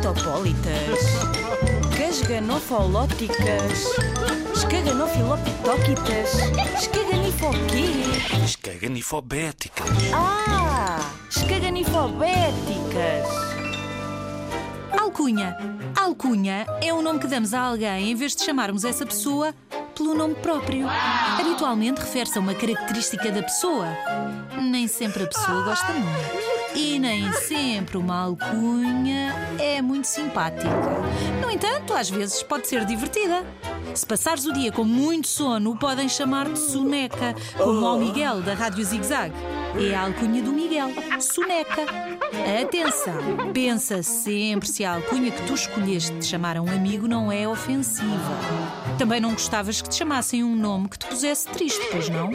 Esquitopólitas, casganofolóticas, escaganofiloptóquitas, escaganifoquê? Escaganifobéticas. Ah, escaganifobéticas. Alcunha. Alcunha é o nome que damos a alguém em vez de chamarmos essa pessoa pelo nome próprio. Habitualmente refere-se a uma característica da pessoa. Nem sempre a pessoa gosta muito. E nem sempre uma alcunha é muito simpática. No entanto, às vezes pode ser divertida. Se passares o dia com muito sono, podem chamar-te soneca, como ao Miguel da Rádio Zig Zag. É a alcunha do Miguel, soneca. Atenção, pensa sempre se a alcunha que tu escolheste de chamar a um amigo não é ofensiva. Também não gostavas que te chamassem um nome que te pusesse triste, pois não?